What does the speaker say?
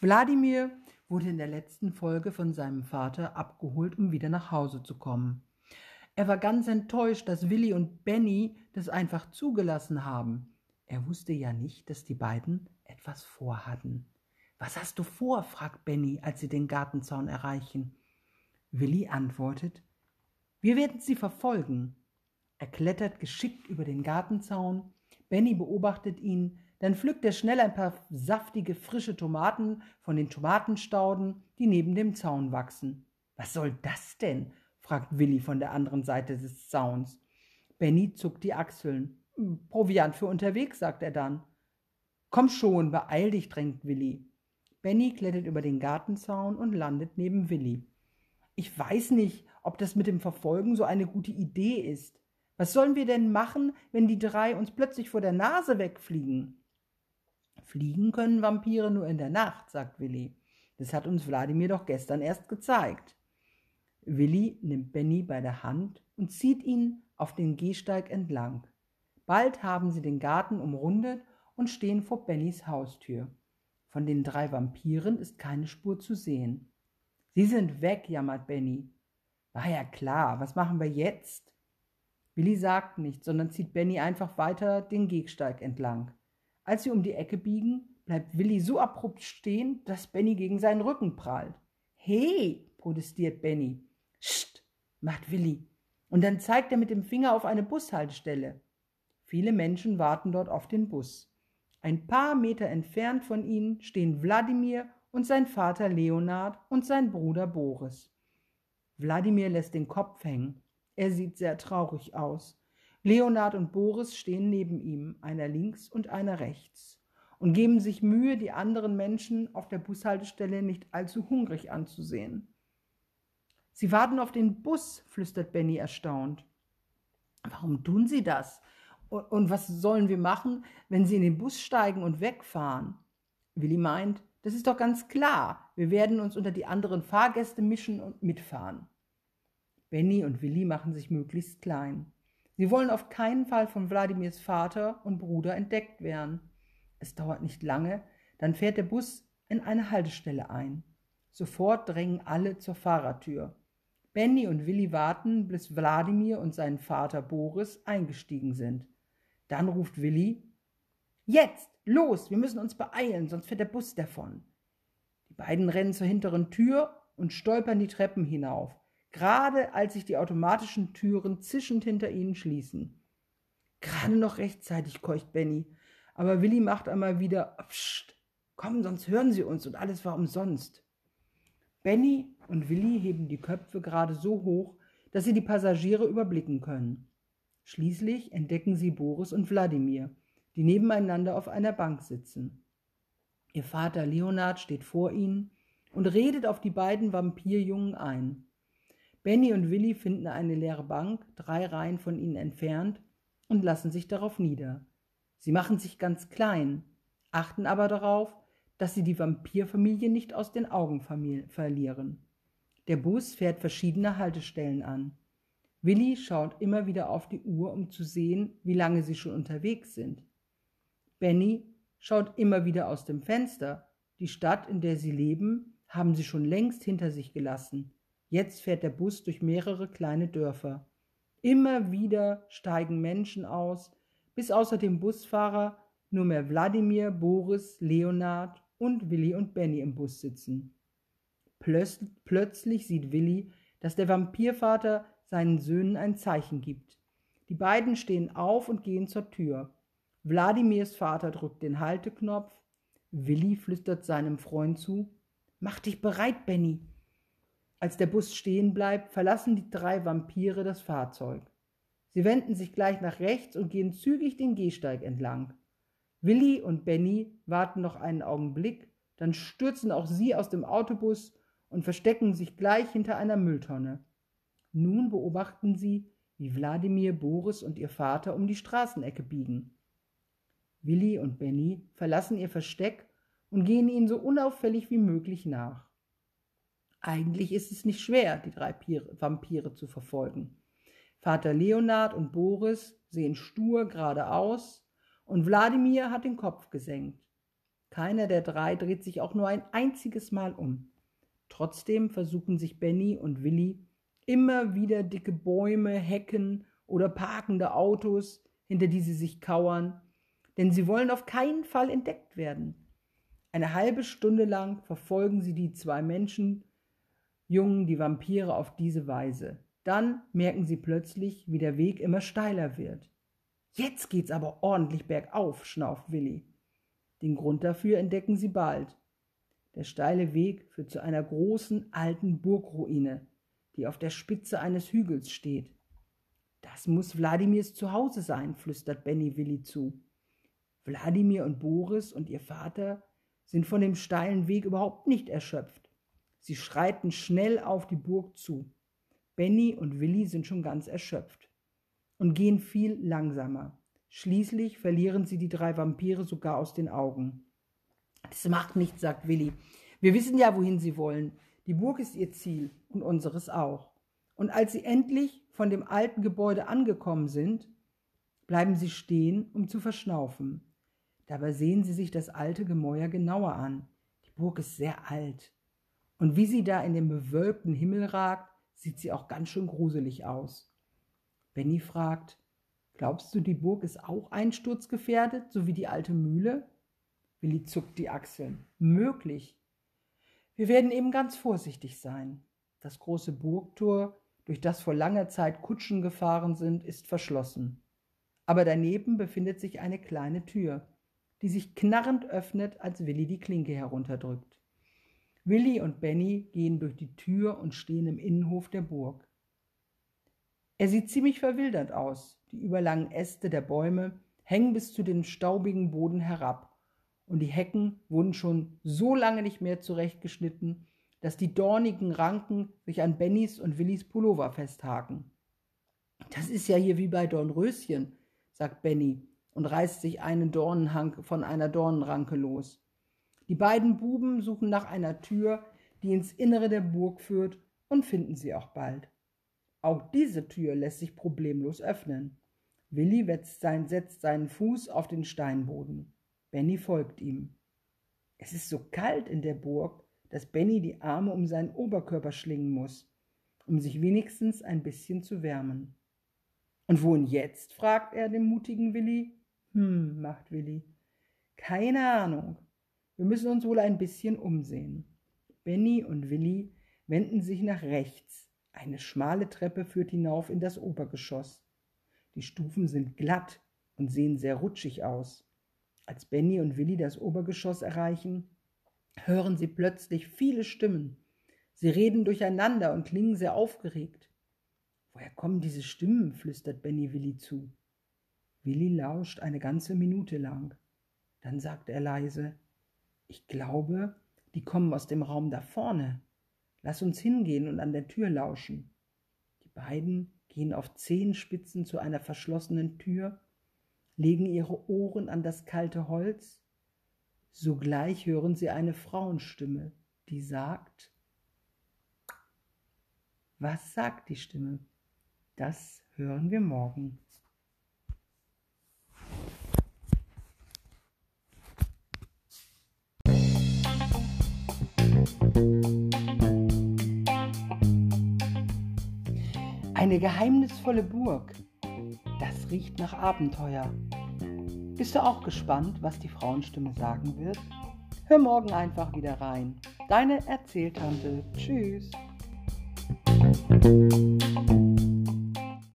Wladimir wurde in der letzten Folge von seinem Vater abgeholt, um wieder nach Hause zu kommen. Er war ganz enttäuscht, dass Willi und Benny das einfach zugelassen haben. Er wusste ja nicht, dass die beiden etwas vorhatten. Was hast du vor? fragt Benny, als sie den Gartenzaun erreichen. Willi antwortet, wir werden sie verfolgen. Er klettert geschickt über den Gartenzaun. Benny beobachtet ihn, dann pflückt er schnell ein paar saftige, frische Tomaten von den Tomatenstauden, die neben dem Zaun wachsen. Was soll das denn? fragt Willi von der anderen Seite des Zauns. Benny zuckt die Achseln. Proviant für unterwegs, sagt er dann. Komm schon, beeil dich, drängt Willi. Benny klettert über den Gartenzaun und landet neben Willi. Ich weiß nicht, ob das mit dem Verfolgen so eine gute Idee ist. Was sollen wir denn machen, wenn die drei uns plötzlich vor der Nase wegfliegen? Fliegen können Vampire nur in der Nacht, sagt Willi. Das hat uns Wladimir doch gestern erst gezeigt. Willi nimmt Benny bei der Hand und zieht ihn auf den Gehsteig entlang. Bald haben sie den Garten umrundet und stehen vor Bennys Haustür. Von den drei Vampiren ist keine Spur zu sehen. Sie sind weg, jammert Benny. War ja klar, was machen wir jetzt? Willi sagt nichts, sondern zieht Benny einfach weiter den Gehsteig entlang. Als sie um die Ecke biegen, bleibt Willi so abrupt stehen, dass Benny gegen seinen Rücken prallt. Hey, protestiert Benny. Sst, macht Willi. Und dann zeigt er mit dem Finger auf eine Bushaltestelle. Viele Menschen warten dort auf den Bus. Ein paar Meter entfernt von ihnen stehen Wladimir und sein Vater Leonard und sein Bruder Boris. Wladimir lässt den Kopf hängen. Er sieht sehr traurig aus. Leonard und Boris stehen neben ihm, einer links und einer rechts, und geben sich Mühe, die anderen Menschen auf der Bushaltestelle nicht allzu hungrig anzusehen. Sie warten auf den Bus, flüstert Benny erstaunt. Warum tun Sie das? Und was sollen wir machen, wenn Sie in den Bus steigen und wegfahren? Willi meint, das ist doch ganz klar. Wir werden uns unter die anderen Fahrgäste mischen und mitfahren. Benny und Willi machen sich möglichst klein. Sie wollen auf keinen Fall von Wladimirs Vater und Bruder entdeckt werden. Es dauert nicht lange, dann fährt der Bus in eine Haltestelle ein. Sofort drängen alle zur Fahrertür. Benny und Willi warten, bis Wladimir und sein Vater Boris eingestiegen sind. Dann ruft Willi Jetzt, los, wir müssen uns beeilen, sonst fährt der Bus davon. Die beiden rennen zur hinteren Tür und stolpern die Treppen hinauf gerade als sich die automatischen Türen zischend hinter ihnen schließen. Gerade noch rechtzeitig, keucht Benny. Aber Willi macht einmal wieder, Psst, komm, sonst hören sie uns und alles war umsonst. Benny und Willi heben die Köpfe gerade so hoch, dass sie die Passagiere überblicken können. Schließlich entdecken sie Boris und Wladimir, die nebeneinander auf einer Bank sitzen. Ihr Vater Leonard steht vor ihnen und redet auf die beiden Vampirjungen ein. Benny und Willi finden eine leere Bank, drei Reihen von ihnen entfernt, und lassen sich darauf nieder. Sie machen sich ganz klein, achten aber darauf, dass sie die Vampirfamilie nicht aus den Augen verlieren. Der Bus fährt verschiedene Haltestellen an. Willi schaut immer wieder auf die Uhr, um zu sehen, wie lange sie schon unterwegs sind. Benny schaut immer wieder aus dem Fenster. Die Stadt, in der sie leben, haben sie schon längst hinter sich gelassen. Jetzt fährt der Bus durch mehrere kleine Dörfer. Immer wieder steigen Menschen aus, bis außer dem Busfahrer nur mehr Wladimir, Boris, Leonard und Willi und Benny im Bus sitzen. Plötz plötzlich sieht Willi, dass der Vampirvater seinen Söhnen ein Zeichen gibt. Die beiden stehen auf und gehen zur Tür. Wladimirs Vater drückt den Halteknopf. Willi flüstert seinem Freund zu: Mach dich bereit, Benny. Als der Bus stehen bleibt, verlassen die drei Vampire das Fahrzeug. Sie wenden sich gleich nach rechts und gehen zügig den Gehsteig entlang. Willi und Benny warten noch einen Augenblick, dann stürzen auch sie aus dem Autobus und verstecken sich gleich hinter einer Mülltonne. Nun beobachten sie, wie Wladimir, Boris und ihr Vater um die Straßenecke biegen. Willi und Benny verlassen ihr Versteck und gehen ihnen so unauffällig wie möglich nach. Eigentlich ist es nicht schwer, die drei Vampire zu verfolgen. Vater Leonard und Boris sehen stur geradeaus und Wladimir hat den Kopf gesenkt. Keiner der drei dreht sich auch nur ein einziges Mal um. Trotzdem versuchen sich Benny und Willi immer wieder dicke Bäume, Hecken oder parkende Autos, hinter die sie sich kauern, denn sie wollen auf keinen Fall entdeckt werden. Eine halbe Stunde lang verfolgen sie die zwei Menschen, Jungen, die Vampire auf diese Weise. Dann merken sie plötzlich, wie der Weg immer steiler wird. Jetzt geht's aber ordentlich bergauf, schnauft Willi. Den Grund dafür entdecken sie bald. Der steile Weg führt zu einer großen alten Burgruine, die auf der Spitze eines Hügels steht. Das muss Wladimirs Zuhause sein, flüstert Benny Willi zu. Wladimir und Boris und ihr Vater sind von dem steilen Weg überhaupt nicht erschöpft. Sie schreiten schnell auf die Burg zu. Benny und Willi sind schon ganz erschöpft und gehen viel langsamer. Schließlich verlieren sie die drei Vampire sogar aus den Augen. Das macht nichts, sagt Willi. Wir wissen ja, wohin sie wollen. Die Burg ist ihr Ziel und unseres auch. Und als sie endlich von dem alten Gebäude angekommen sind, bleiben sie stehen, um zu verschnaufen. Dabei sehen sie sich das alte Gemäuer genauer an. Die Burg ist sehr alt. Und wie sie da in den bewölkten Himmel ragt, sieht sie auch ganz schön gruselig aus. Benny fragt, glaubst du, die Burg ist auch einsturzgefährdet, so wie die alte Mühle? Willi zuckt die Achseln. Möglich. Wir werden eben ganz vorsichtig sein. Das große Burgtor, durch das vor langer Zeit Kutschen gefahren sind, ist verschlossen. Aber daneben befindet sich eine kleine Tür die sich knarrend öffnet, als Willi die Klinke herunterdrückt. Willi und Benny gehen durch die Tür und stehen im Innenhof der Burg. Er sieht ziemlich verwildert aus. Die überlangen Äste der Bäume hängen bis zu den staubigen Boden herab, und die Hecken wurden schon so lange nicht mehr zurechtgeschnitten, dass die dornigen Ranken sich an Bennys und Willis Pullover festhaken. Das ist ja hier wie bei Dornröschen, sagt Benny und reißt sich einen Dornenhang von einer Dornenranke los. Die beiden Buben suchen nach einer Tür, die ins Innere der Burg führt, und finden sie auch bald. Auch diese Tür lässt sich problemlos öffnen. Willi sein, setzt seinen Fuß auf den Steinboden. Benny folgt ihm. Es ist so kalt in der Burg, dass Benny die Arme um seinen Oberkörper schlingen muss, um sich wenigstens ein bisschen zu wärmen. Und wohin jetzt? fragt er den mutigen Willi. Hm, macht Willi. Keine Ahnung. Wir müssen uns wohl ein bisschen umsehen. Benny und Willi wenden sich nach rechts. Eine schmale Treppe führt hinauf in das Obergeschoss. Die Stufen sind glatt und sehen sehr rutschig aus. Als Benny und Willi das Obergeschoss erreichen, hören sie plötzlich viele Stimmen. Sie reden durcheinander und klingen sehr aufgeregt. Woher kommen diese Stimmen? flüstert Benny Willi zu. Willi lauscht eine ganze Minute lang. Dann sagt er leise, ich glaube, die kommen aus dem Raum da vorne. Lass uns hingehen und an der Tür lauschen. Die beiden gehen auf Zehenspitzen zu einer verschlossenen Tür, legen ihre Ohren an das kalte Holz. Sogleich hören sie eine Frauenstimme, die sagt, was sagt die Stimme? Das hören wir morgen. Eine geheimnisvolle Burg. Das riecht nach Abenteuer. Bist du auch gespannt, was die Frauenstimme sagen wird? Hör morgen einfach wieder rein. Deine Erzähltante. Tschüss.